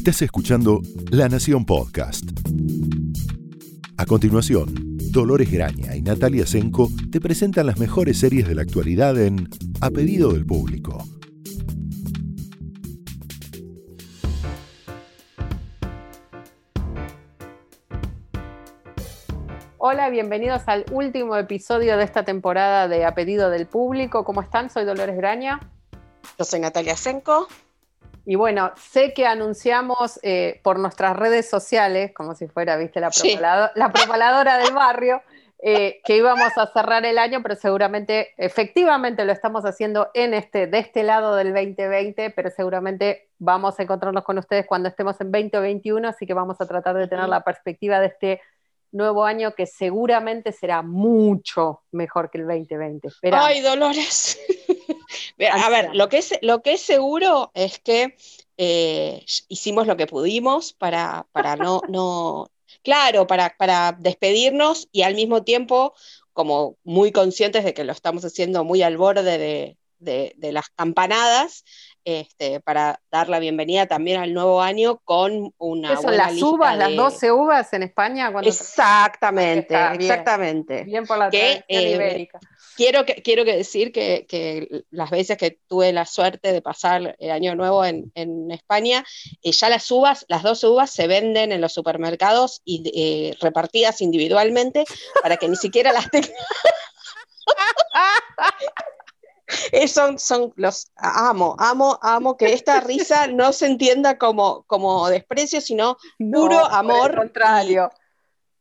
Estás escuchando La Nación Podcast. A continuación, Dolores Graña y Natalia Senko te presentan las mejores series de la actualidad en A Pedido del Público. Hola, bienvenidos al último episodio de esta temporada de A Pedido del Público. ¿Cómo están? Soy Dolores Graña. Yo soy Natalia Senko. Y bueno, sé que anunciamos eh, por nuestras redes sociales, como si fuera, viste, la, propaladora del barrio, eh, que íbamos a cerrar el año, pero seguramente, efectivamente lo estamos haciendo en este, de este lado del 2020, pero seguramente vamos a encontrarnos con ustedes cuando estemos en 2021, así que vamos a tratar de tener la perspectiva de este nuevo año que seguramente será mucho mejor que el 2020. Ay, Dolores. A ver, lo que es, lo que es seguro es que eh, hicimos lo que pudimos para, para no, no, claro, para, para despedirnos y al mismo tiempo como muy conscientes de que lo estamos haciendo muy al borde de, de las campanadas, este, para dar la bienvenida también al nuevo año con una. ¿Qué son las uvas, las 12 uvas en España? exactamente, exactamente. Bien, por la que, eh, ibérica. Quiero, que, quiero que decir que, las veces que tuve la suerte de pasar el año nuevo en, España, eh, ya las uvas, las 12 uvas se venden en los supermercados y eh, repartidas individualmente para que ni siquiera las tengan. son, son los amo, amo, amo que esta risa no se entienda como, como desprecio, sino puro amor. contrario.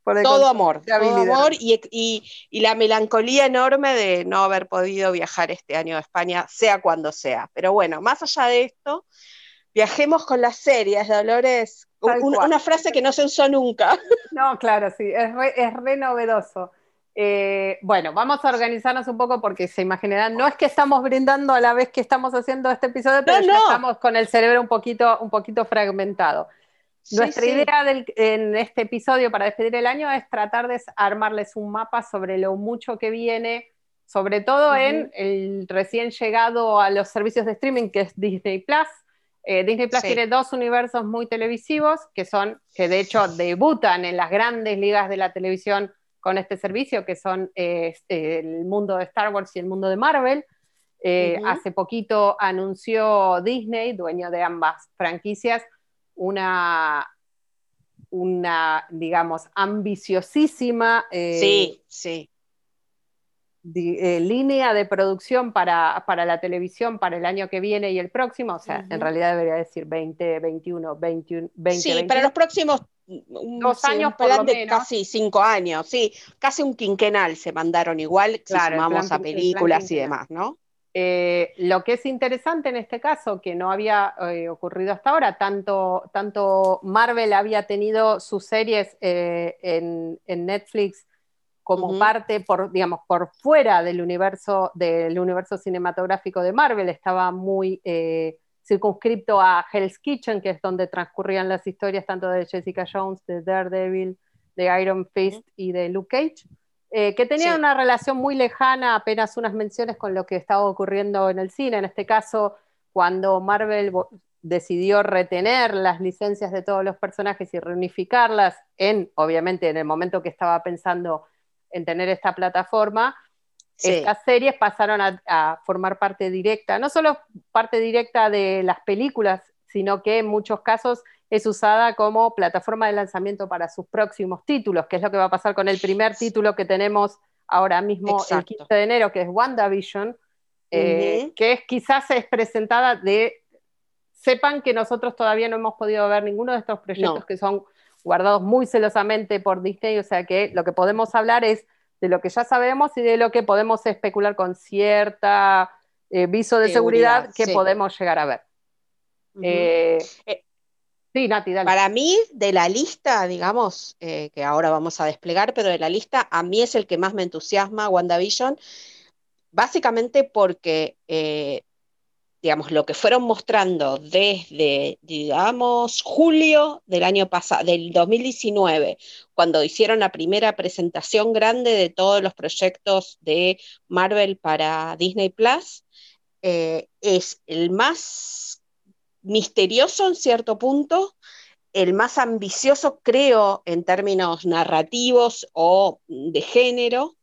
todo amor, todo amor y, la melancolía enorme de no haber podido viajar este año a España, sea cuando sea. Pero bueno, más allá de esto, viajemos con las series, Dolores. una frase que no se usó nunca. No, claro, sí, es es re novedoso. Eh, bueno, vamos a organizarnos un poco porque se imaginarán, no es que estamos brindando a la vez que estamos haciendo este episodio, pero ya estamos con el cerebro un poquito, un poquito fragmentado. Nuestra idea en este episodio para despedir el año es tratar de armarles un mapa sobre lo mucho que viene, sobre todo en el recién llegado a los servicios de streaming que es Disney Plus. Eh, Disney Plus tiene dos universos muy televisivos que son, que de hecho debutan en las grandes ligas de la televisión con este servicio, que son eh, el mundo de Star Wars y el mundo de Marvel. Eh, hace poquito anunció Disney, dueño de ambas franquicias, una, una digamos, ambiciosísima eh, sí, línea de producción para, la televisión para el año que viene y el próximo, o sea, en realidad debería decir 2021, 20, 20, Sí, para los próximos dos años, por lo menos. casi cinco años, sí, casi un quinquenal se mandaron igual, claro, si sumamos a películas y demás, ¿no? Eh, lo que es interesante en este caso, que no había eh, ocurrido hasta ahora, tanto, tanto, Marvel había tenido sus series eh, en, Netflix como parte, por, digamos, por fuera del universo, del universo cinematográfico de Marvel, estaba muy circunscripto a Hell's Kitchen, que es donde transcurrían las historias tanto de Jessica Jones, de Daredevil, de Iron Fist y de Luke Cage, eh, que tenían una relación muy lejana, apenas unas menciones con lo que estaba ocurriendo en el cine. En este caso, cuando Marvel decidió retener las licencias de todos los personajes y reunificarlas en, obviamente, en el momento que estaba pensando en tener esta plataforma, estas series pasaron a, formar parte directa, no solo parte directa de las películas, sino que en muchos casos es usada como plataforma de lanzamiento para sus próximos títulos, que es lo que va a pasar con el primer título que tenemos ahora mismo el 15 de enero, que es WandaVision, eh, que es, quizás es presentada de... Sepan que nosotros todavía no hemos podido ver ninguno de estos proyectos que son guardados muy celosamente por Disney, o sea que lo que podemos hablar es de lo que ya sabemos y de lo que podemos especular con cierta eh, viso de seguridad, que podemos llegar a ver. Eh, eh, sí, Nati, dale. Para mí, de la lista, digamos, que ahora vamos a desplegar, pero de la lista, a mí es el que más me entusiasma WandaVision, básicamente porque digamos, lo que fueron mostrando desde, digamos, julio del año pasado, del 2019, cuando hicieron la primera presentación grande de todos los proyectos de Marvel para Disney Plus, eh, es el más misterioso en cierto punto, el más ambicioso, creo, en términos narrativos o de género,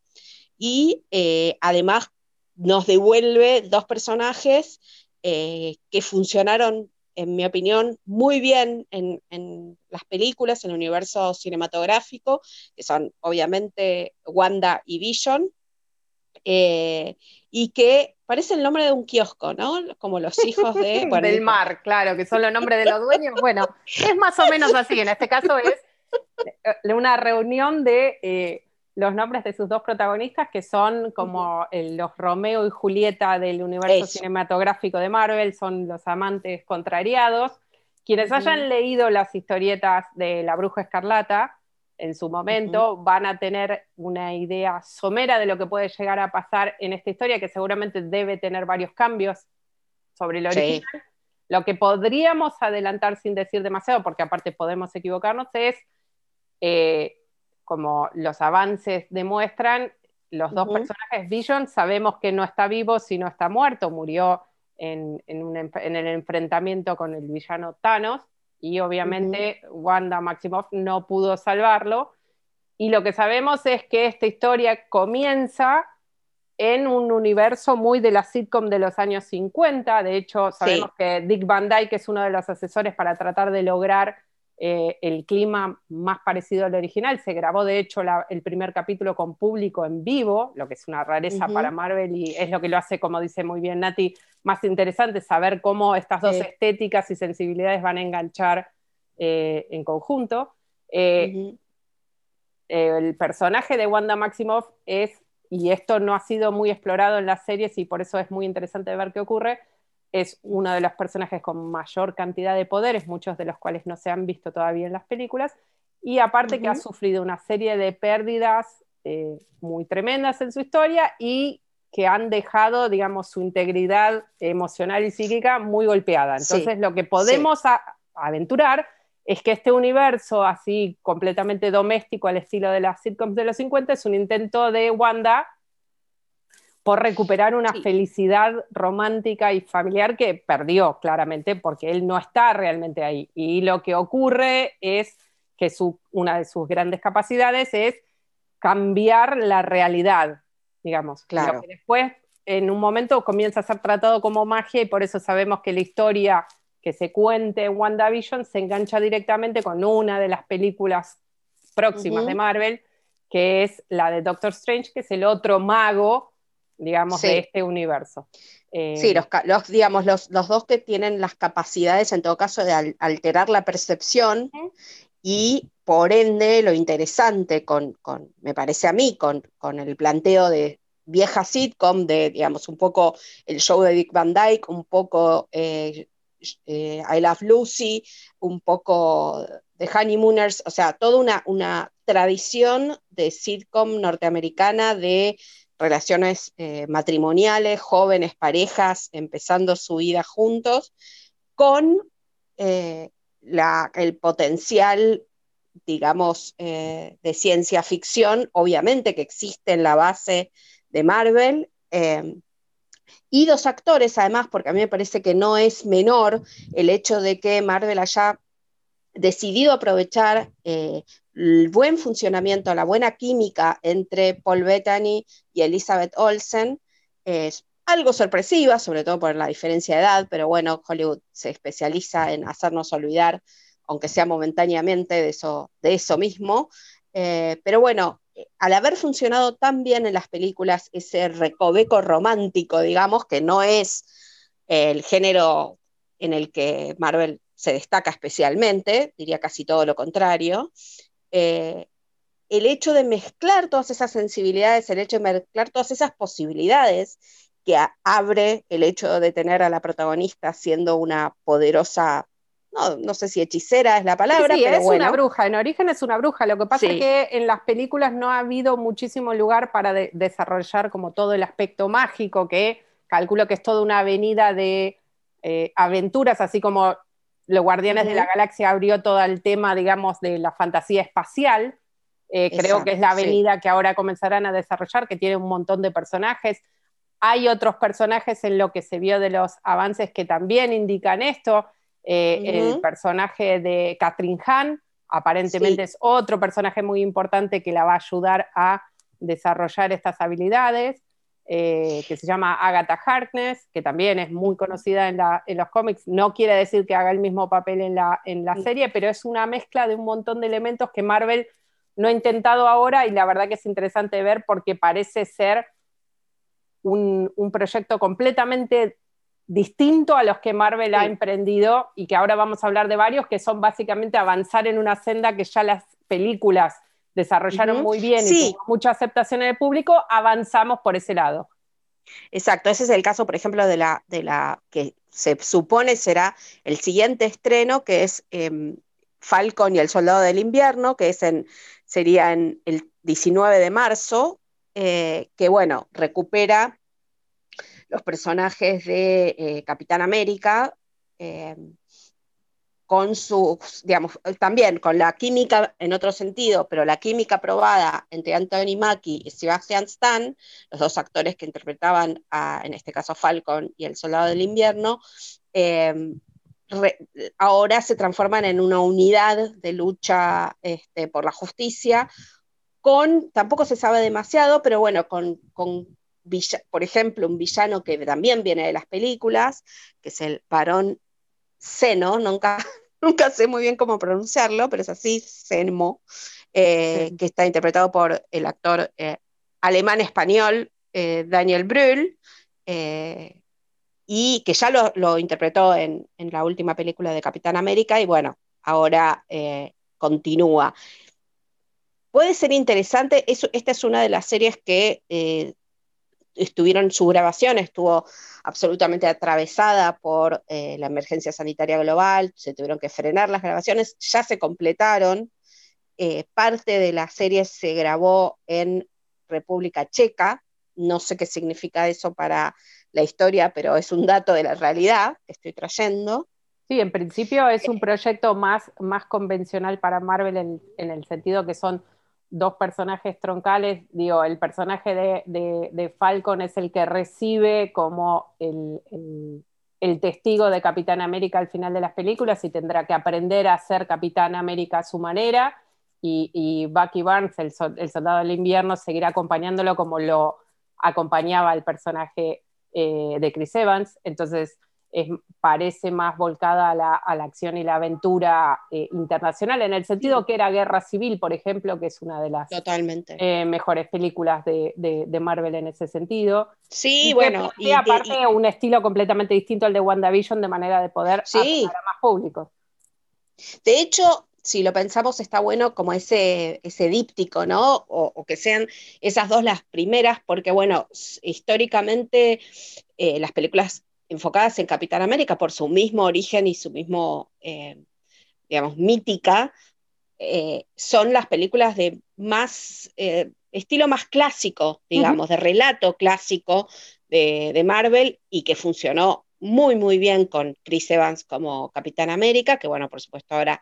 y eh, además nos devuelve dos personajes eh, que funcionaron, en mi opinión, muy bien en, las películas, en el universo cinematográfico, que son obviamente Wanda y Vision, eh, y que parece el nombre de un kiosco, ¿no? Como los hijos de... Del mar, claro, que son los nombres de los dueños. Bueno, es más o menos así. En este caso es eh, una reunión de eh, los nombres de sus dos protagonistas, que son como los Romeo y Julieta del universo cinematográfico de Marvel, son los amantes contrariados. Quienes hayan leído las historietas de La Bruja Escarlata, en su momento, van a tener una idea somera de lo que puede llegar a pasar en esta historia, que seguramente debe tener varios cambios sobre el original. Lo que podríamos adelantar sin decir demasiado, porque aparte podemos equivocarnos, es, eh, como los avances demuestran, los dos personajes, Vision, sabemos que no está vivo, sino está muerto, murió en, en el enfrentamiento con el villano Thanos y obviamente Wanda Maximoff no pudo salvarlo. Y lo que sabemos es que esta historia comienza en un universo muy de la sitcom de los años 50. De hecho, sabemos que Dick Van Dyke es uno de los asesores para tratar de lograr eh, el clima más parecido al original. Se grabó, de hecho, el primer capítulo con público en vivo, lo que es una rareza para Marvel y es lo que lo hace, como dice muy bien Nati, más interesante saber cómo estas dos estéticas y sensibilidades van a enganchar eh, en conjunto. Eh, el personaje de Wanda Maximoff es, y esto no ha sido muy explorado en las series y por eso es muy interesante ver qué ocurre, es uno de los personajes con mayor cantidad de poderes, muchos de los cuales no se han visto todavía en las películas, y aparte que ha sufrido una serie de pérdidas eh, muy tremendas en su historia y que han dejado, digamos, su integridad emocional y psíquica muy golpeada. Entonces, lo que podemos aventurar es que este universo así completamente doméstico al estilo de las sitcoms de los 50 es un intento de Wanda por recuperar una felicidad romántica y familiar que perdió claramente porque él no está realmente ahí. Y lo que ocurre es que una de sus grandes capacidades es cambiar la realidad, digamos. Claro. que después, en un momento, comienza a ser tratado como magia y por eso sabemos que la historia que se cuente en WandaVision se engancha directamente con una de las películas próximas de Marvel, que es la de Doctor Strange, que es el otro mago digamos, de este universo. sí, eh, los, digamos, los, dos que tienen las capacidades, en todo caso, de alterar la percepción y, por ende, lo interesante con, me parece a mí, con, el planteo de vieja sitcom, de, digamos, un poco el show de Dick Van Dyke, un poco eh, eh, I Love Lucy, un poco de Honeymooners, o sea, toda una, una tradición de sitcom norteamericana de relaciones eh, matrimoniales, jóvenes, parejas, empezando su vida juntos, con eh, el potencial, digamos, eh, de ciencia ficción, obviamente que existe en la base de Marvel. y dos actores, además, porque a mí me parece que no es menor el hecho de que Marvel haya decidido aprovechar el buen funcionamiento, la buena química entre Paul Bettany y Elizabeth Olsen es algo sorpresiva, sobre todo por la diferencia de edad, pero bueno, Hollywood se especializa en hacernos olvidar, aunque sea momentáneamente, de eso, de eso mismo. Eh, pero bueno, al haber funcionado tan bien en las películas ese recoveco romántico, digamos, que no es el género en el que Marvel se destaca especialmente, diría casi todo lo contrario, eh, el hecho de mezclar todas esas sensibilidades, el hecho de mezclar todas esas posibilidades que abre el hecho de tener a la protagonista siendo una poderosa, no, sé si hechicera es la palabra, sí, es una bruja, en origen es una bruja, lo que pasa es que en las películas no ha habido muchísimo lugar para desarrollar como todo el aspecto mágico, que calculo que es toda una avenida de eh, aventuras, así como los Guardianes de la Galaxia abrió todo el tema, digamos, de la fantasía espacial. Eh, creo que es la avenida que ahora comenzarán a desarrollar, que tiene un montón de personajes. Hay otros personajes en lo que se vio de los avances que también indican esto. El personaje de Catherine Hahn, aparentemente es otro personaje muy importante que la va a ayudar a desarrollar estas habilidades. Eh, que se llama Agatha Harkness, que también es muy conocida en, los cómics. No quiere decir que haga el mismo papel en la, serie, pero es una mezcla de un montón de elementos que Marvel no ha intentado ahora y la verdad que es interesante ver porque parece ser un, proyecto completamente distinto a los que Marvel ha emprendido y que ahora vamos a hablar de varios, que son básicamente avanzar en una senda que ya las películas desarrollaron muy bien y tuvo mucha aceptación en el público, avanzamos por ese lado. Exacto, ese es el caso, por ejemplo, de la, de la que se supone será el siguiente estreno, que es em, Falcon y el Soldado del Invierno, que es en, sería en el 19 de marzo, eh, que bueno, recupera los personajes de eh, Capitán América, em, con sus, digamos, también con la química en otro sentido, pero la química probada entre Anthony Mackie y Sebastian Stan, los dos actores que interpretaban en este caso, Falcon y el Soldado del Invierno, em, ahora se transforman en una unidad de lucha este, por la justicia, con, tampoco se sabe demasiado, pero bueno, con, con por ejemplo, un villano que también viene de las películas, que es el varón Seno, nunca, nunca sé muy bien cómo pronunciarlo, pero es así, Senmo, eh, que está interpretado por el actor eh, alemán-español eh, Daniel Brühl, y que ya lo, interpretó en, la última película de Capitán América, y bueno, ahora continúa. Puede ser interesante, esta es una de las series que estuvieron, su grabación estuvo absolutamente atravesada por eh, la emergencia sanitaria global, se tuvieron que frenar las grabaciones, ya se completaron, eh, parte de la serie se grabó en República Checa, no sé qué significa eso para la historia, pero es un dato de la realidad que estoy trayendo. Sí, en principio es un proyecto más, más convencional para Marvel en el sentido que son dos personajes troncales, digo, el personaje de, Falcon es el que recibe como el, testigo de Capitán América al final de las películas y tendrá que aprender a ser Capitán América a su manera, y, Bucky Barnes, el, el, soldado del invierno, seguirá acompañándolo como lo acompañaba el personaje eh, de Chris Evans, entonces parece más volcada a la, acción y la aventura eh, internacional, en el sentido que era Guerra Civil, por ejemplo, que es una de las eh, mejores películas de, Marvel en ese sentido. Sí, bueno. Y aparte un estilo completamente distinto al de WandaVision de manera de poder sí. a más público. De hecho, si lo pensamos, está bueno como ese, ese díptico, ¿no? O, que sean esas dos las primeras, porque bueno, históricamente eh, las películas enfocadas en Capitán América por su mismo origen y su mismo, eh, digamos, mítica, eh, son las películas de más, eh, estilo más clásico, digamos, de relato clásico de, Marvel y que funcionó muy, muy bien con Chris Evans como Capitán América, que bueno, por supuesto ahora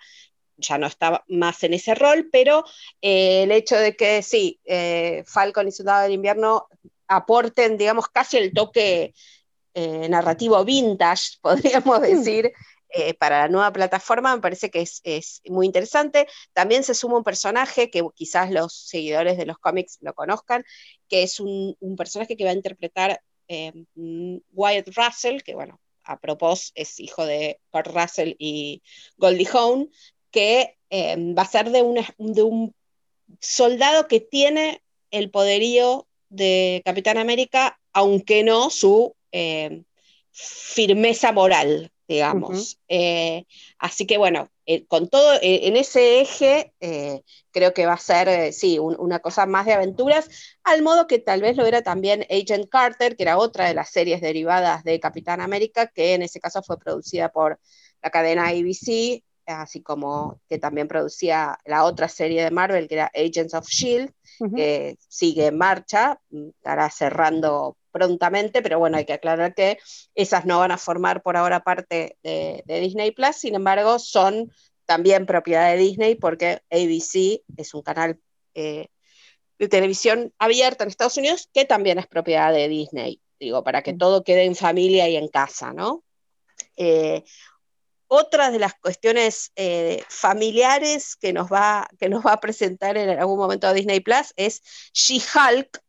ya no está más en ese rol, pero el hecho de que sí, Falcon y Soldado del Invierno aporten, digamos, casi el toque eh, narrativo vintage, podríamos hmm. decir, eh, para la nueva plataforma, me parece que es, muy interesante. También se suma un personaje que quizás los seguidores de los cómics lo conozcan, que es un, personaje que va a interpretar eh, Wyatt Russell, que bueno, a propósito es hijo de Kurt Russell y Goldie Hawn, que va a ser de, de un soldado que tiene el poderío de Capitán América, aunque no su eh, firmeza moral, digamos. Eh, así que bueno, eh, con todo en ese eje, creo que va a ser, sí, una cosa más de aventuras, al modo que tal vez lo era también Agent Carter, que era otra de las series derivadas de Capitán América, que en ese caso fue producida por la cadena ABC, así como que también producía la otra serie de Marvel, que era Agents of Shield, que sigue en marcha, estará cerrando prontamente, pero bueno, hay que aclarar que esas no van a formar por ahora parte de, Disney Plus, sin embargo, son también propiedad de Disney porque ABC es un canal eh, de televisión abierta en Estados Unidos que también es propiedad de Disney, digo, para que mm. todo quede en familia y en casa, ¿no? Eh, otra de las cuestiones eh, familiares que nos, va, que nos va a presentar en algún momento a Disney Plus es She-Hulk,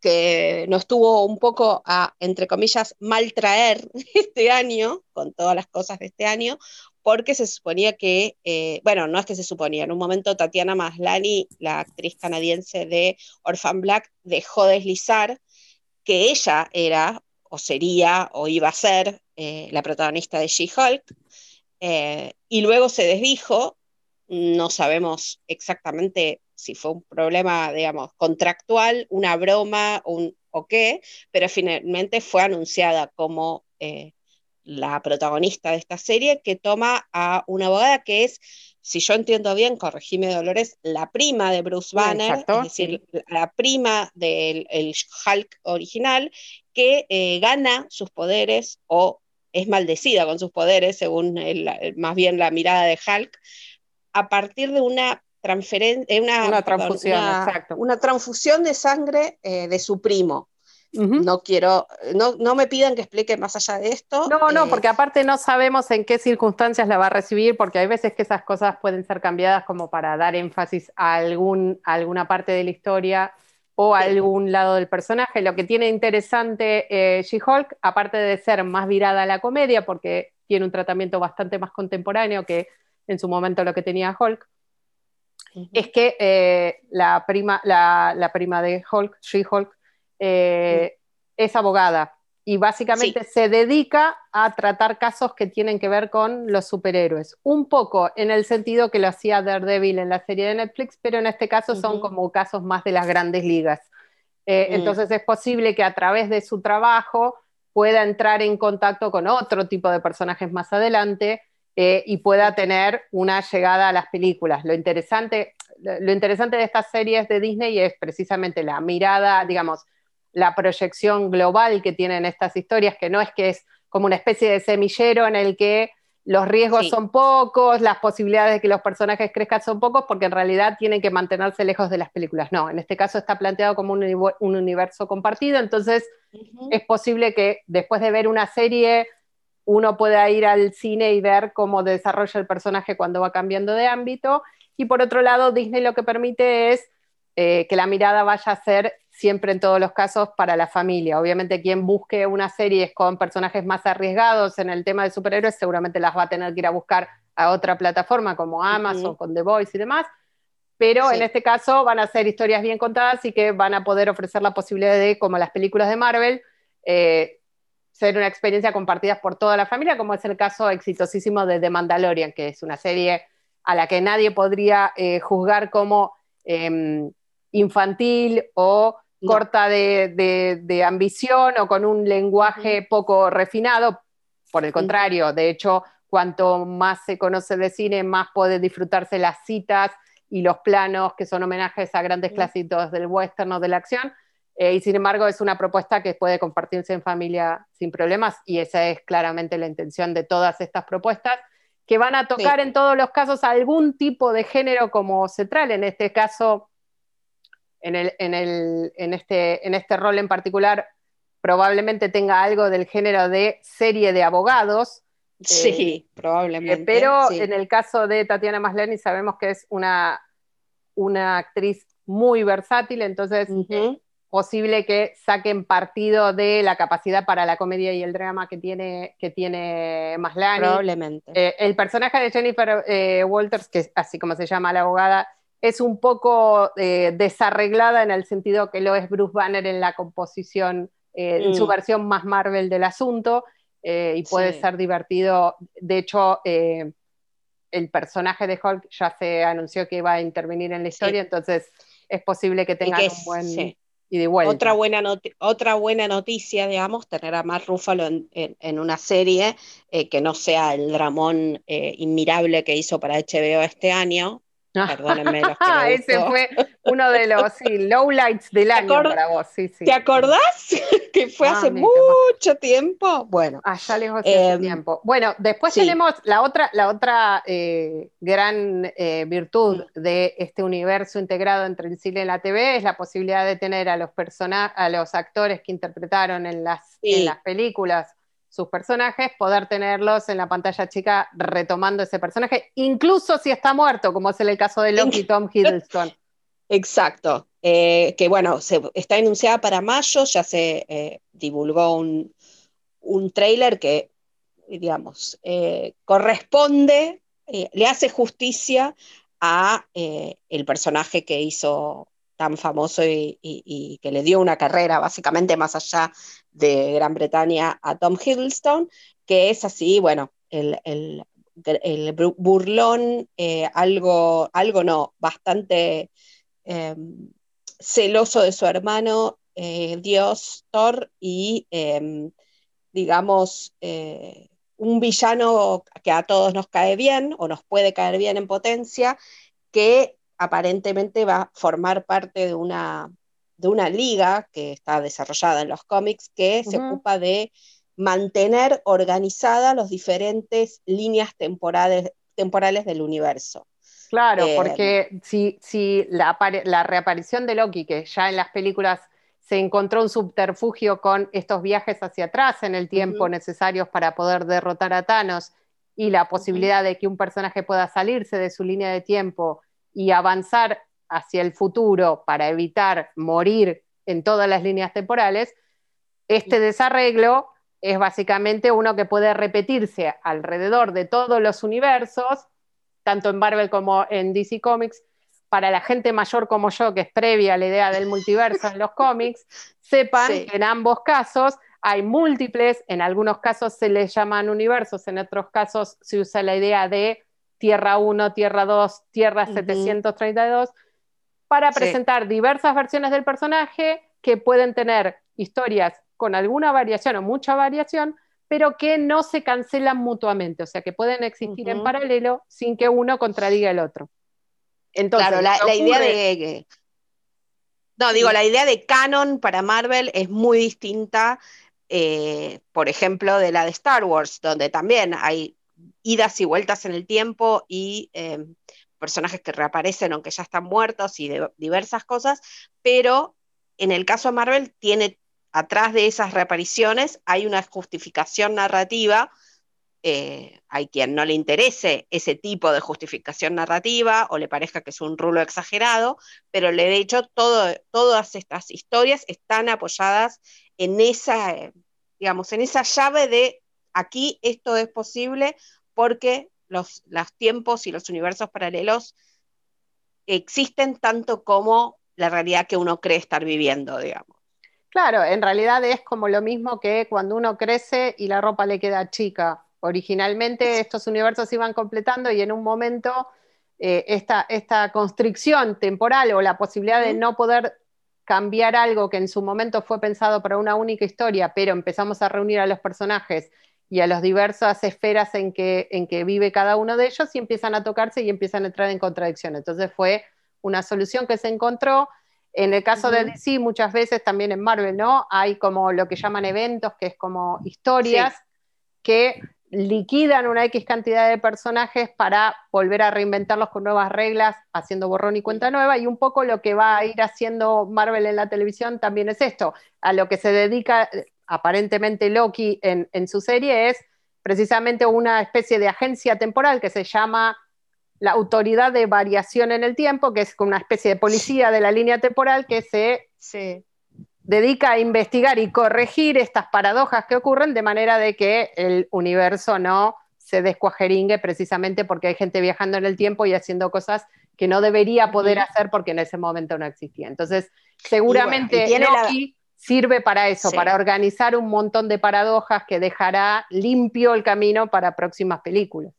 que nos tuvo un poco a, entre comillas, maltraer este año, con todas las cosas de este año, porque se suponía que, eh, bueno, no es que se suponía, en un momento Tatiana Maslani, la actriz canadiense de Orphan Black, dejó deslizar que ella era, o sería, o iba a ser eh, la protagonista de She-Hulk, eh, y luego se desdijo, no sabemos exactamente si fue un problema, digamos, contractual, una broma un, o qué, pero finalmente fue anunciada como eh, la protagonista de esta serie, que toma a una abogada que es, si yo entiendo bien, corregime Dolores, la prima de Bruce Banner, es decir, la prima del Hulk original, que eh, gana sus poderes o es maldecida con sus poderes, según más bien la mirada de Hulk, a partir de una transferencia, una, transfusión, una transfusión de sangre eh, de su primo. No quiero, no, no, me pidan que explique más allá de esto. No, no, eh, porque aparte no sabemos en qué circunstancias la va a recibir, porque hay veces que esas cosas pueden ser cambiadas como para dar énfasis a, algún, alguna parte de la historia o a algún lado del personaje. Lo que tiene interesante eh, She-Hulk, aparte de ser más virada a la comedia, porque tiene un tratamiento bastante más contemporáneo que en su momento lo que tenía Hulk, es que eh, la, prima, la, prima de Hulk, She-Hulk, eh, es abogada y básicamente se dedica a tratar casos que tienen que ver con los superhéroes. Un poco en el sentido que lo hacía Daredevil en la serie de Netflix, pero en este caso son como casos más de las grandes ligas. Eh, mm. Entonces es posible que a través de su trabajo pueda entrar en contacto con otro tipo de personajes más adelante eh, y pueda tener una llegada a las películas. Lo interesante, lo interesante de estas series de Disney es precisamente la mirada, digamos, la proyección global que tienen estas historias, que no es que es como una especie de semillero en el que los riesgos son pocos, las posibilidades de que los personajes crezcan son pocos, porque en realidad tienen que mantenerse lejos de las películas. No, en este caso está planteado como un, universo compartido, entonces es posible que después de ver una serie uno pueda ir al cine y ver cómo desarrolla el personaje cuando va cambiando de ámbito. Y por otro lado, Disney lo que permite es eh, que la mirada vaya a ser siempre en todos los casos para la familia. Obviamente quien busque una serie con personajes más arriesgados en el tema de superhéroes seguramente las va a tener que ir a buscar a otra plataforma como Amazon, con The Voice y demás. Pero en este caso van a ser historias bien contadas y que van a poder ofrecer la posibilidad de, como las películas de Marvel, eh, ser una experiencia compartida por toda la familia, como es el caso exitosísimo de The Mandalorian, que es una serie a la que nadie podría eh, juzgar como em, infantil o corta de, ambición o con un lenguaje poco refinado. Por el contrario, de hecho, cuanto más se conoce de cine, más puede disfrutarse las citas y los planos que son homenajes a grandes clásicos del western o de la acción. Eh, y sin embargo es una propuesta que puede compartirse en familia sin problemas y esa es claramente la intención de todas estas propuestas, que van a tocar en todos los casos algún tipo de género como central, en este caso, en, este, en este rol en particular, probablemente tenga algo del género de serie de abogados. Sí, eh, probablemente. pero en el caso de Tatiana Maslany sabemos que es una, una actriz muy versátil, entonces posible que saquen partido de la capacidad para la comedia y el drama que tiene, que tiene Maslany. Probablemente. Eh, el personaje de Jennifer eh, Walters, que es así como se llama la abogada, es un poco eh, desarreglada en el sentido que lo es Bruce Banner en la composición, en su mm. versión más Marvel del asunto, y puede ser divertido. De hecho, el personaje de Hulk ya se anunció que iba a intervenir en la historia, entonces es posible que tenga un buen... Otra buena, otra buena noticia, digamos, tener a Mark Ruffalo en, una serie eh, que no sea el dramón eh, inmirable que hizo para HBO este año, Perdónenme los que Ese fue uno de los lowlights del año para vos. ¿Te acordás? que fue hace mucho tiempo. Bueno. Allá ah, lejos hace em, tiempo. Bueno, después tenemos la otra, la otra eh, gran eh, virtud de este universo integrado entre el cine y la TV es la posibilidad de tener a los a los actores que interpretaron en las, en las películas sus personajes, poder tenerlos en la pantalla chica retomando ese personaje, incluso si está muerto, como es el caso de Loki Tom Hiddleston. Exacto, eh, que bueno, se, está enunciada para mayo, ya se eh, divulgó un, un trailer que, digamos, eh, corresponde, le hace justicia a el personaje que hizo tan famoso y, que le dio una carrera básicamente más allá de Gran Bretaña a Tom Hiddleston, que es así, bueno, el, burlón, eh, algo, algo no, bastante em, celoso de su hermano eh, Dios Thor y, em, digamos, eh, un villano que a todos nos cae bien o nos puede caer bien en potencia, que aparentemente va a formar parte de una, de una liga que está desarrollada en los cómics que se ocupa de mantener organizadas las diferentes líneas temporales, temporales del universo. Claro, eh, porque si, si la, la, reaparición de Loki, que ya en las películas se encontró un subterfugio con estos viajes hacia atrás en el tiempo necesarios para poder derrotar a Thanos y la posibilidad de que un personaje pueda salirse de su línea de tiempo y avanzar hacia el futuro para evitar morir en todas las líneas temporales, este desarreglo es básicamente uno que puede repetirse alrededor de todos los universos, tanto en Marvel como en DC Comics, para la gente mayor como yo, que es previa a la idea del multiverso en los cómics, sepan que en ambos casos hay múltiples, en algunos casos se les llaman universos, en otros casos se usa la idea de Tierra 1, Tierra 2, Tierra 732, para presentar diversas versiones del personaje que pueden tener historias con alguna variación o mucha variación, pero que no se cancelan mutuamente, o sea, que pueden existir en paralelo sin que uno contradiga el otro. Entonces, claro, la, idea de... No, digo, la idea de canon para Marvel es muy distinta, eh, por ejemplo, de la de Star Wars, donde también hay idas y vueltas en el tiempo y em, personajes que reaparecen aunque ya están muertos y diversas cosas, pero en el caso de Marvel tiene atrás de esas reapariciones hay una justificación narrativa. Eh, hay quien no le interese ese tipo de justificación narrativa o le parezca que es un rulo exagerado, pero de hecho todo, todas estas historias están apoyadas en esa, eh, digamos, en esa llave de aquí esto es posible porque los, tiempos y los universos paralelos existen tanto como la realidad que uno cree estar viviendo, digamos. Claro, en realidad es como lo mismo que cuando uno crece y la ropa le queda chica. Originalmente estos universos iban completando y en un momento eh, esta, esta, constricción temporal o la posibilidad de no poder cambiar algo que en su momento fue pensado para una única historia, pero empezamos a reunir a los personajes y a las diversas esferas en que, en que vive cada uno de ellos y empiezan a tocarse y empiezan a entrar en contradicción. Entonces fue una solución que se encontró. En el caso de DC, muchas veces también en Marvel, ¿no? Hay como lo que llaman eventos, que es como historias que liquidan una X cantidad de personajes para volver a reinventarlos con nuevas reglas, haciendo borrón y cuenta nueva, y un poco lo que va a ir haciendo Marvel en la televisión también es esto, a lo que se dedica aparentemente Loki en, su serie es precisamente una especie de agencia temporal que se llama la Autoridad de Variación en el Tiempo, que es una especie de policía de la línea temporal que se, dedica a investigar y corregir estas paradojas que ocurren de manera de que el universo no se descuajeringue precisamente porque hay gente viajando en el tiempo y haciendo cosas que no debería poder hacer porque en ese momento no existía. Entonces, seguramente Loki sirve para eso, para organizar un montón de paradojas que dejará limpio el camino para próximas películas.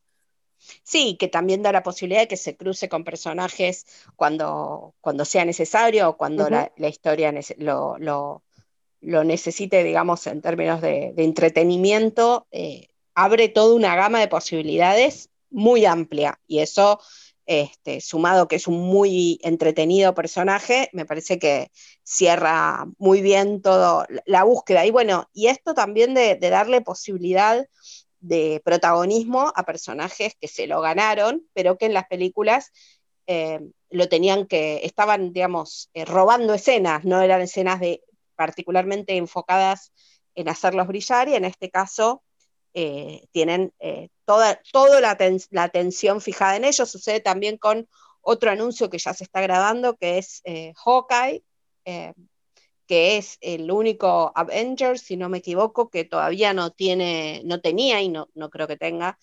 Sí, que también da la posibilidad de que se cruce con personajes cuando, cuando sea necesario o cuando la, historia lo, lo, necesite, digamos, en términos de, entretenimiento. Eh, abre toda una gama de posibilidades muy amplia y eso este, sumado que es un muy entretenido personaje, me parece que cierra muy bien toda la búsqueda. Y bueno, y esto también de, darle posibilidad de protagonismo a personajes que se lo ganaron, pero que en las películas eh, lo tenían que, estaban, digamos, eh, robando escenas, no eran escenas de particularmente enfocadas en hacerlos brillar y en este caso eh, tienen eh, toda, toda la, atención fijada en ellos. Sucede también con otro anuncio que ya se está grabando, que es eh, Hawkeye, que es el único Avengers, si no me equivoco, que todavía no tiene, no tenía y no, no creo que tenga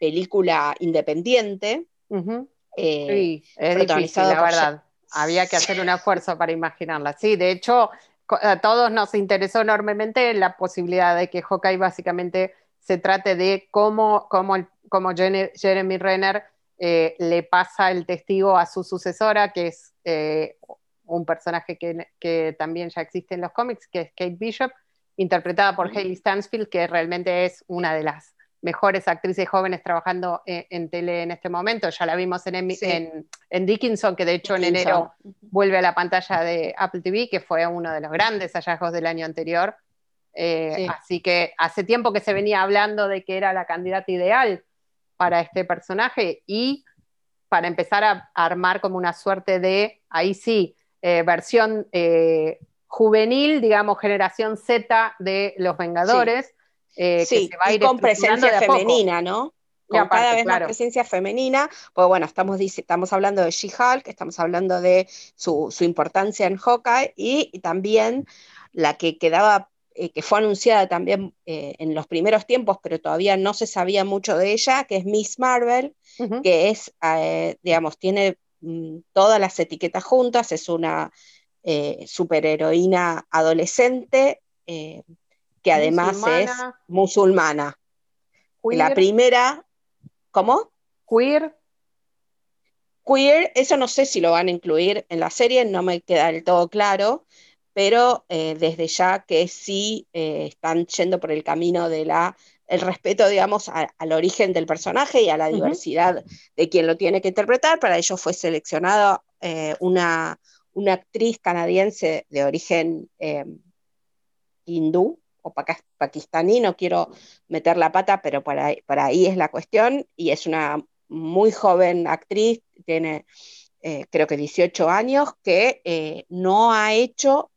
película independiente. sí, es difícil, la verdad. Había que hacer un esfuerzo para imaginarla. Sí, de hecho, a todos nos interesó enormemente la posibilidad de que Hawkeye básicamente se trate de cómo, cómo, cómo Jeremy Renner eh, le pasa el testigo a su sucesora, que es eh, un personaje que, también ya existe en los cómics, que es Kate Bishop, interpretada por Hayley Stansfield, que realmente es una de las mejores actrices jóvenes trabajando en, tele en este momento. Ya la vimos en, en, Dickinson, que de hecho en enero vuelve a la pantalla de Apple TV, que fue uno de los grandes hallazgos del año anterior. Eh, así que hace tiempo que se venía hablando de que era la candidata ideal para este personaje y para empezar a, armar como una suerte de, ahí sí, eh, versión eh, juvenil, digamos, generación Z de los Vengadores. Sí, y con presencia femenina, ¿no? Con cada vez más presencia femenina, pues bueno, estamos, estamos hablando de She-Hulk, estamos hablando de su, importancia en Hawkeye y también la que quedaba eh, que fue anunciada también eh, en los primeros tiempos, pero todavía no se sabía mucho de ella, que es Miss Marvel, que es, eh, digamos, tiene mm, todas las etiquetas juntas, es una superheroína adolescente que además es musulmana. La primera, ¿cómo? Queer. Queer, eso no sé si lo van a incluir en la serie, no me queda del todo claro pero eh, desde ya que sí eh, están yendo por el camino de la el respeto, digamos, al origen del personaje y a la diversidad de quien lo tiene que interpretar. Para ello fue seleccionada eh, una, una, actriz canadiense de origen hindú o pakistaní, no quiero meter la pata, pero para, para, ahí es la cuestión, y es una muy joven actriz, tiene creo que 18 años, que no ha hecho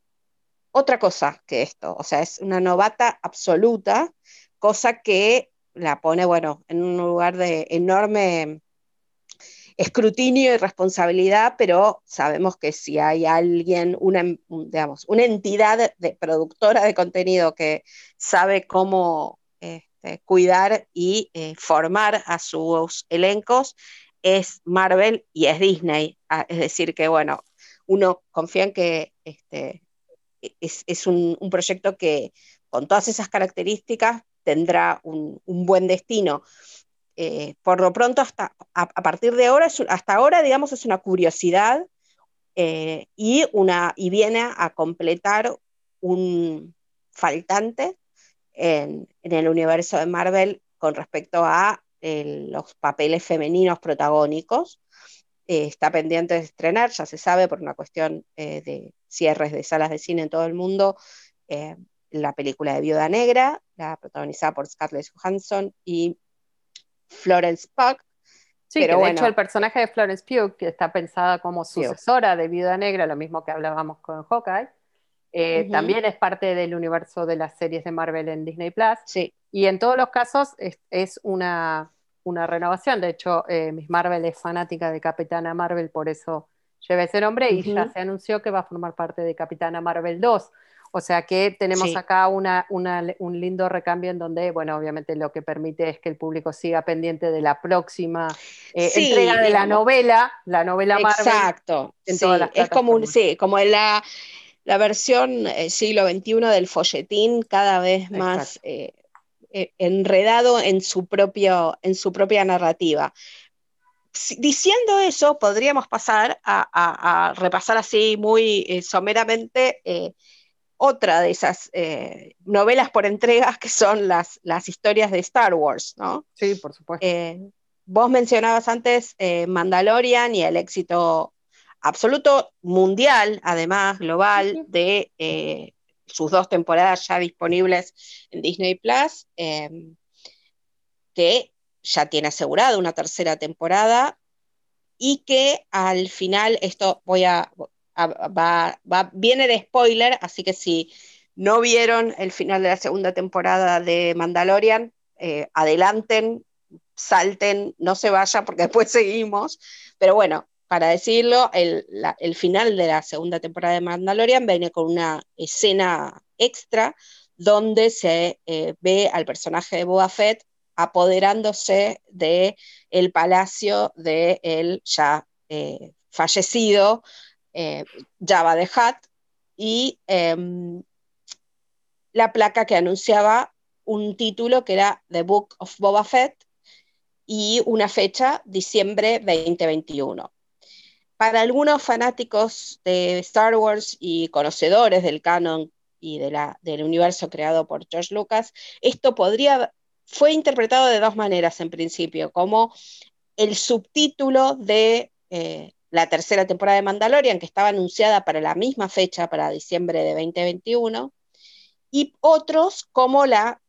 otra cosa que esto, o sea, es una novata absoluta, cosa que la pone, bueno, en un lugar de enorme escrutinio y responsabilidad, pero sabemos que si hay alguien, una, digamos, una entidad de, productora de contenido que sabe cómo este, cuidar y eh, formar a sus elencos, es Marvel y es Disney. Ah, es decir, que bueno, uno confía en que este, es, un, proyecto que con todas esas características tendrá un, buen destino. Eh, por lo pronto, hasta a, partir de ahora, hasta ahora, digamos, es una curiosidad eh, y, una, y viene a completar un faltante en, el universo de Marvel con respecto a los papeles femeninos protagónicos. Eh, está pendiente de estrenar, ya se sabe por una cuestión eh, de cierres de salas de cine en todo el mundo, eh, la película de Viuda Negra, la protagonizada por Scarlett Johansson y Florence Pugh. Sí, pero de hecho el personaje de Florence Pugh, que está pensada como sucesora de Viuda Negra, lo mismo que hablábamos con Hawkeye, también es parte del universo de las series de Marvel en Disney Plus. Sí. Y en todos los casos es una una renovación. De hecho, eh, Miss Marvel es fanática de Capitana Marvel, por eso lleva ese nombre y ya se anunció que va a formar parte de Capitana Marvel 2. O sea que tenemos acá una, un lindo recambio en donde, bueno, obviamente lo que permite es que el público siga pendiente de la próxima eh, entrega de la novela, la novela Marvel. Exacto. es como, sí, como la, la versión eh, siglo XXI del folletín, cada vez más eh, enredado en su, propio, en su propia narrativa. diciendo eso, podríamos pasar a, repasar así muy eh, someramente eh, otra de esas novelas por entregas que son las, las historias de Star Wars, ¿no? Sí, por supuesto. vos mencionabas antes Mandalorian y el éxito absoluto mundial, además global, de sus dos temporadas ya disponibles en Disney Plus, em, que ya tiene asegurada una tercera temporada y que al final, esto voy a, va, viene de spoiler, así que si no vieron el final de la segunda temporada de Mandalorian, eh, adelanten, salten, no se vayan porque después seguimos. Pero bueno, para decirlo, el, final de la segunda temporada de Mandalorian viene con una escena extra donde se eh, ve al personaje de Boba Fett apoderándose del el palacio de el ya eh, fallecido Jabba de Hutt y em, la placa que anunciaba un título que era The Book of Boba Fett y una fecha, diciembre 2021. Para algunos fanáticos de Star Wars y conocedores del canon y de la, del universo creado por George Lucas, esto podría, fue interpretado de dos maneras en principio, como el subtítulo de eh, la tercera temporada de Mandalorian, que estaba anunciada para la misma fecha, para diciembre de 2021, y otros como la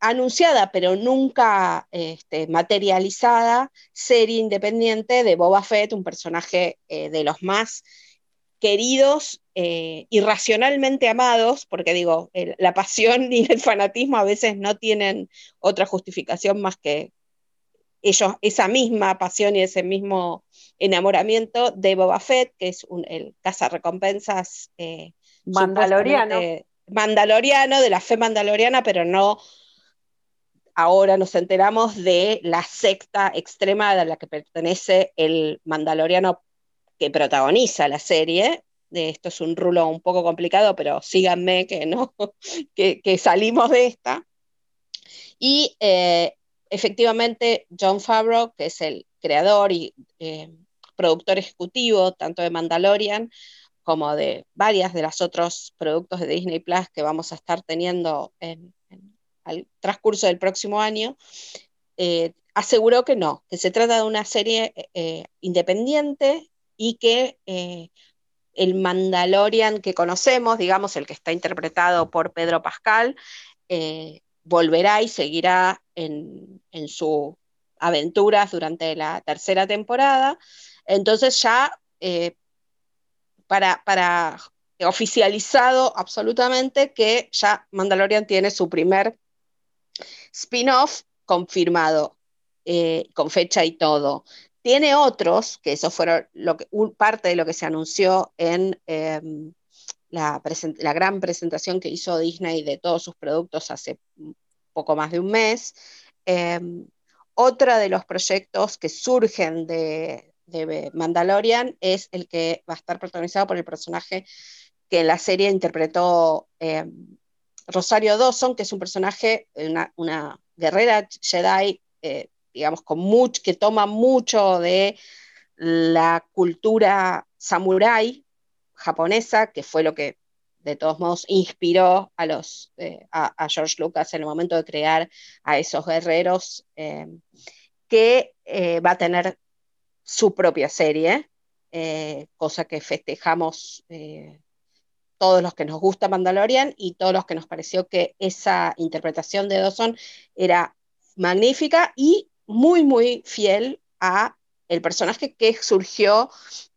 anunciada pero nunca este, materializada serie independiente de Boba Fett, un personaje eh, de los más queridos, eh, irracionalmente amados, porque digo, la pasión y el fanatismo a veces no tienen otra justificación más que ellos, esa misma pasión y ese mismo enamoramiento de Boba Fett, que es un, el cazarrecompensas eh, mandaloriano. mandaloriano, de la fe mandaloriana, pero no ahora nos enteramos de la secta extrema a la que pertenece el mandaloriano que protagoniza la serie. Esto es un rulo un poco complicado, pero síganme que, no, que, salimos de esta. Y eh, efectivamente, John Favreau, que es el creador y eh, productor ejecutivo tanto de Mandalorian como de varias de los otros productos de Disney Plus que vamos a estar teniendo en, al transcurso del próximo año, eh, aseguró que no, que se trata de una serie eh, independiente y que eh, el Mandalorian que conocemos, digamos, el que está interpretado por Pedro Pascal, volverá y seguirá en, en sus aventuras durante la tercera temporada. Entonces ya para, para oficializado absolutamente que ya Mandalorian tiene su primer spin-off confirmado, eh, con fecha y todo. Tiene otros, que eso fueron lo que, parte de lo que se anunció en em, la, gran presentación que hizo Disney de todos sus productos hace poco más de un mes. Eh, otra de los proyectos que surgen de, de Mandalorian es el que va a estar protagonizado por el personaje que en la serie interpretó eh, Rosario Dawson, que es un personaje, una, una guerrera Jedi, eh, digamos, que toma mucho de la cultura samurái japonesa, que fue lo que de todos modos inspiró a, los, eh, a, George Lucas en el momento de crear a esos guerreros, que va a tener su propia serie, eh, cosa que festejamos eh, todos los que nos gusta Mandalorian y todos los que nos pareció que esa interpretación de Dawson era magnífica y muy, muy fiel a el personaje que surgió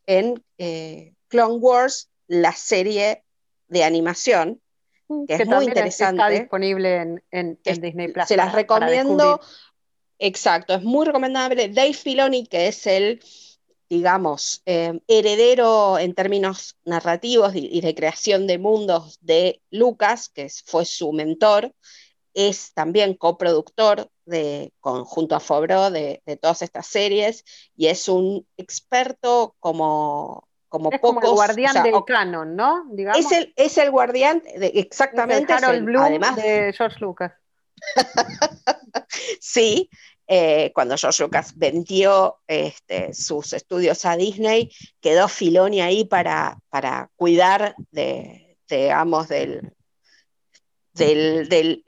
en eh, Clone Wars, la serie de animación, mm, que, es muy interesante. Está disponible en, Disney Plus. Se las recomiendo Exacto, es muy recomendable. Dave Filoni, que es el, digamos, eh, heredero en términos narrativos y, de creación de mundos de Lucas, que fue su mentor, es también coproductor de, junto a Fobro de, todas estas series y es un experto como, como es Como el guardián del canon, ¿no? Es, el, es el guardián, de, exactamente. además de George Lucas. sí, eh, cuando George Lucas vendió este, sus estudios a Disney, quedó Filoni ahí para, para cuidar de, digamos, del, del,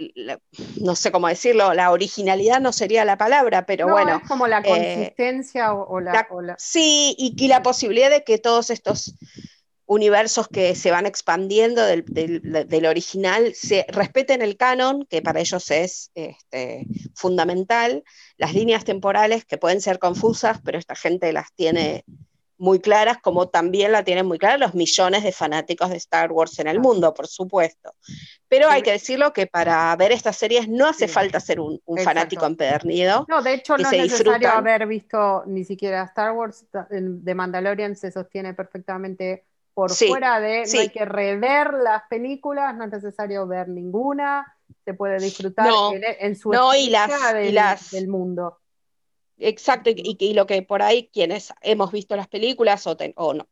no sé cómo decirlo, la originalidad no sería la palabra, pero bueno. Es como la eh, consistencia o, la, Sí, y, y, la posibilidad de que todos estos universos que se van expandiendo del, original se respeten el canon, que para ellos es este, fundamental, las líneas temporales que pueden ser confusas, pero esta gente las tiene muy claras, como también la tienen muy claras los millones de fanáticos de Star Wars en el mundo, por supuesto. Pero hay que decirlo que para ver estas series no hace falta ser un, fanático empedernido. No, de hecho no es necesario haber visto ni siquiera Star Wars. De Mandalorian se sostiene perfectamente por fuera de, no hay que rever las películas, no es necesario ver ninguna, se puede disfrutar en, su no, y las, del mundo. Exacto, y, lo que por ahí quienes hemos visto las películas o,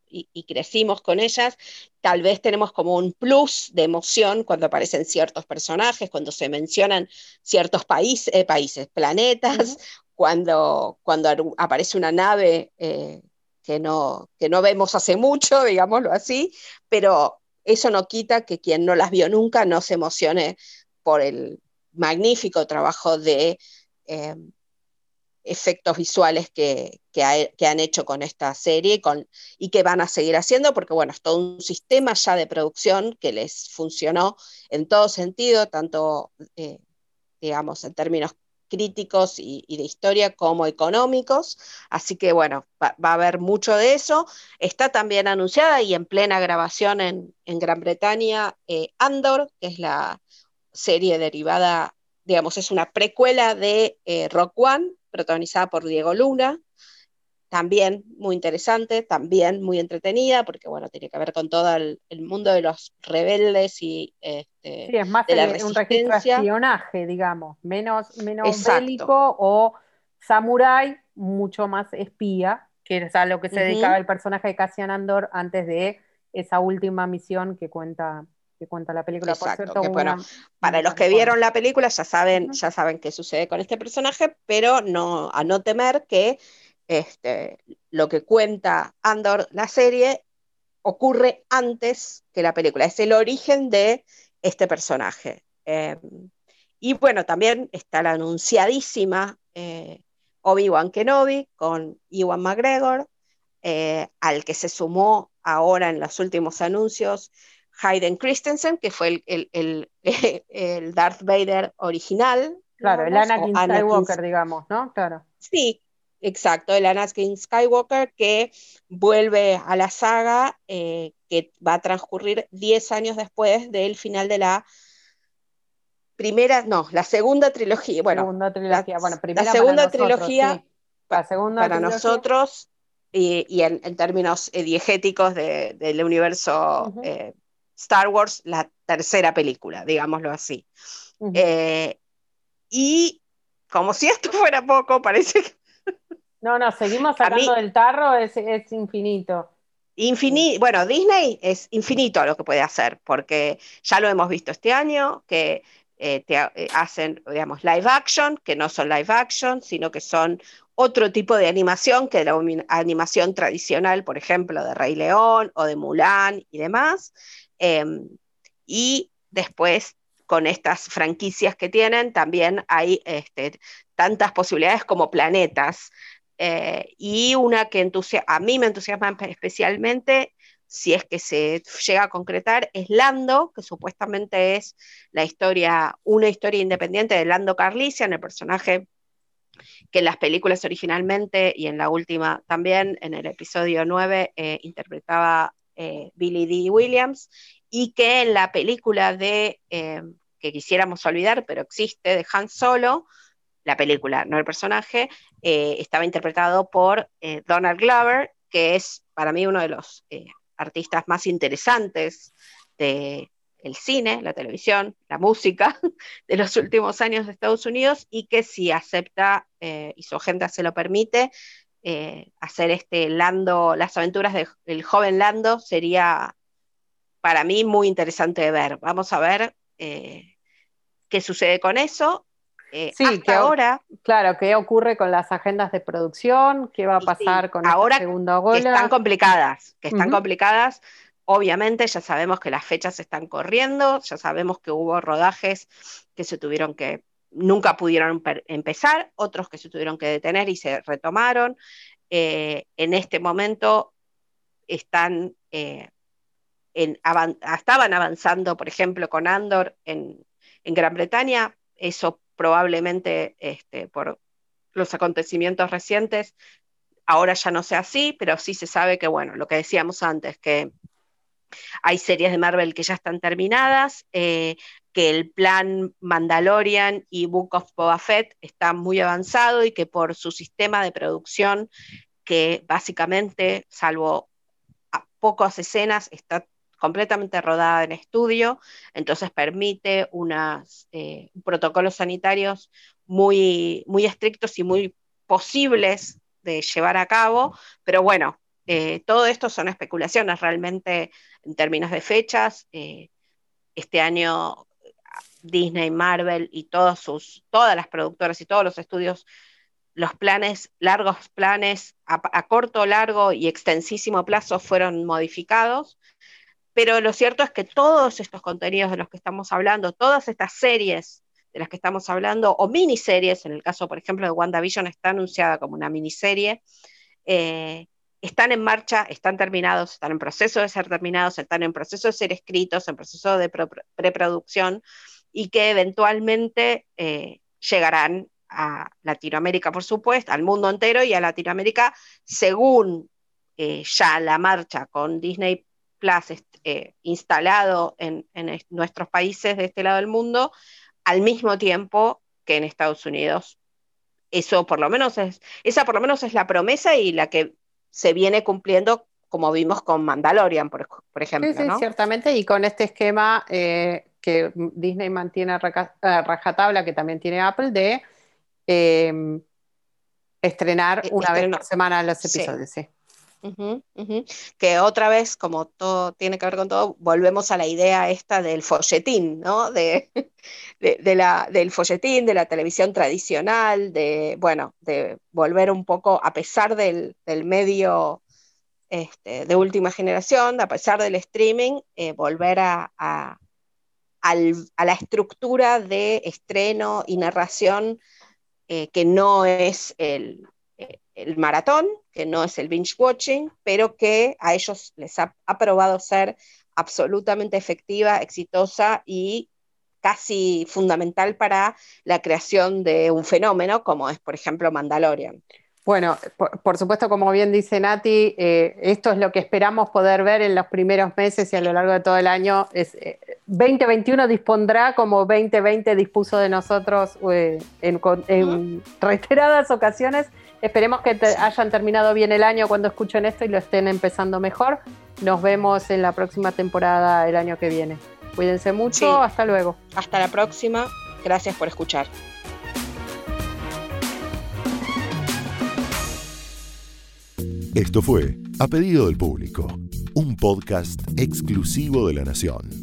y, crecimos con ellas, tal vez tenemos como un plus de emoción cuando aparecen ciertos personajes, cuando se mencionan ciertos eh, países, planetas, cuando, cuando aparece una nave eh, que, no, que no vemos hace mucho, digámoslo así, pero eso no quita que quien no las vio nunca no se emocione por el magnífico trabajo de... Eh, efectos visuales que, han hecho con esta serie con, y que van a seguir haciendo, porque bueno, es todo un sistema ya de producción que les funcionó en todo sentido, tanto, eh, digamos, en términos críticos y, de historia como económicos. Así que bueno, va, a haber mucho de eso. Está también anunciada y en plena grabación en, Gran Bretaña eh, Andor, que es la serie derivada, digamos, es una precuela de eh, Rock One, protagonizada por Diego Luna, también muy interesante, también muy entretenida, porque bueno, tiene que ver con todo el, mundo de los rebeldes y este, sí, es más un registro de espionaje, digamos, menos, menos bélico o samurái, mucho más espía, que es a lo que se dedicaba el personaje de Cassian Andor antes de esa última misión que cuenta cuenta la película. Por cierto, bueno, para los que vieron la película ya saben, ya saben qué sucede con este personaje, pero no, a no temer que este, lo que cuenta Andor, la serie, ocurre antes que la película. Es el origen de este personaje. Em, y bueno, también está la anunciadísima eh, Obi-Wan Kenobi con Iwan McGregor, eh, al que se sumó ahora en los últimos anuncios Hayden Christensen, que fue el, el, Darth Vader original. Claro, el Anakin Skywalker, digamos, ¿no? Claro. Sí, exacto, el Anakin Skywalker que vuelve a la saga, eh, que va a transcurrir 10 años después del final de la primera, no, la segunda trilogía. Bueno, segunda trilogía. bueno la segunda trilogía la segunda para nosotros y, en, términos diegéticos del universo Star Wars, la tercera película, digámoslo así. Eh, y como si esto fuera poco, parece que... No, no, seguimos sacando del tarro, es, infinito. Infinito, bueno, Disney es infinito lo que puede hacer, porque ya lo hemos visto este año, que eh, eh, hacen, digamos, live action, que no son live action, sino que son otro tipo de animación que la animación tradicional, por ejemplo, de Rey León o de Mulan y demás. Em, y después, con estas franquicias que tienen, también hay este, tantas posibilidades como planetas. Eh, y una que a mí me entusiasma especialmente, si es que se llega a concretar, es Lando, que supuestamente es la historia, una historia independiente de Lando Carlisian, el personaje que en las películas originalmente y en la última también, en el episodio 9, eh, interpretaba eh, Billy D. Williams, y que en la película de, que quisiéramos olvidar, pero existe, de Han Solo, la película, no el personaje, eh, estaba interpretado por Donald Glover, que es para mí uno de los artistas más interesantes de el cine, la televisión, la música de los últimos años de Estados Unidos y que si acepta y su agenda se lo permite, eh, hacer este Lando, las aventuras del joven Lando sería para mí muy interesante de ver. Vamos a ver eh, qué sucede con eso. Eh, sí, que ahora. Claro, qué ocurre con las agendas de producción, qué va a pasar con ahora esta segunda ola. Que están complicadas, que están complicadas. Obviamente ya sabemos que las fechas están corriendo, ya sabemos que hubo rodajes que se tuvieron que nunca pudieron empezar, otros que se tuvieron que detener y se retomaron. Eh, en este momento están, eh, estaban avanzando, por ejemplo, con Andor en, Gran Bretaña. Eso probablemente este, por los acontecimientos recientes, ahora ya no sea así, pero sí se sabe que, bueno, lo que decíamos antes, que hay series de Marvel que ya están terminadas, eh, que el plan Mandalorian y Book of Boba Fett está muy avanzado y que por su sistema de producción, que básicamente, salvo pocas escenas, está completamente rodada en estudio, entonces permite unos eh, protocolos sanitarios muy, muy estrictos y muy posibles de llevar a cabo, pero bueno, eh, todo esto son especulaciones realmente en términos de fechas. Eh, este año Disney, Marvel y todos sus, todas las productoras y todos los estudios, los planes, largos planes a, corto, largo y extensísimo plazo fueron modificados. Pero lo cierto es que todos estos contenidos de los que estamos hablando, todas estas series de las que estamos hablando, o miniseries, en el caso, por ejemplo, de WandaVision, está anunciada como una miniserie, eh, están en marcha, están terminados, están en proceso de ser terminados, están en proceso de ser escritos, en proceso de preproducción y que eventualmente eh, llegarán a Latinoamérica, por supuesto, al mundo entero y a Latinoamérica, según eh, ya la marcha con Disney Plus eh, instalado en, nuestros países de este lado del mundo, al mismo tiempo que en Estados Unidos. Eso por lo menos es, esa por lo menos es la promesa y la que se viene cumpliendo como vimos con Mandalorian, por, ejemplo. Sí, sí, ciertamente, y con este esquema que Disney mantiene a rajatabla, que también tiene Apple, de em, estrenar e-, una vez por semana los episodios. Sí. Que otra vez, como todo tiene que ver con todo, volvemos a la idea esta del folletín, ¿no? De, de, la, del folletín, de la televisión tradicional, de, bueno, de volver un poco, a pesar del, medio este, de última generación, a pesar del streaming, eh, volver a, a la estructura de estreno y narración eh, que no es el, el, maratón, que no es el binge watching, pero que a ellos les ha, probado ser absolutamente efectiva, exitosa y casi fundamental para la creación de un fenómeno como es, por ejemplo, Mandalorian. Bueno, por, supuesto, como bien dice Nati, eh, esto es lo que esperamos poder ver en los primeros meses y a lo largo de todo el año. Es, 2021 eh, dispondrá como 2020 dispuso de nosotros eh, en, reiteradas ocasiones. Esperemos que hayan terminado bien el año cuando escuchen esto y lo estén empezando mejor. Nos vemos en la próxima temporada el año que viene. Cuídense mucho, hasta luego. Hasta la próxima. Gracias por escuchar. Esto fue A Pedido del Público, un podcast exclusivo de La Nación.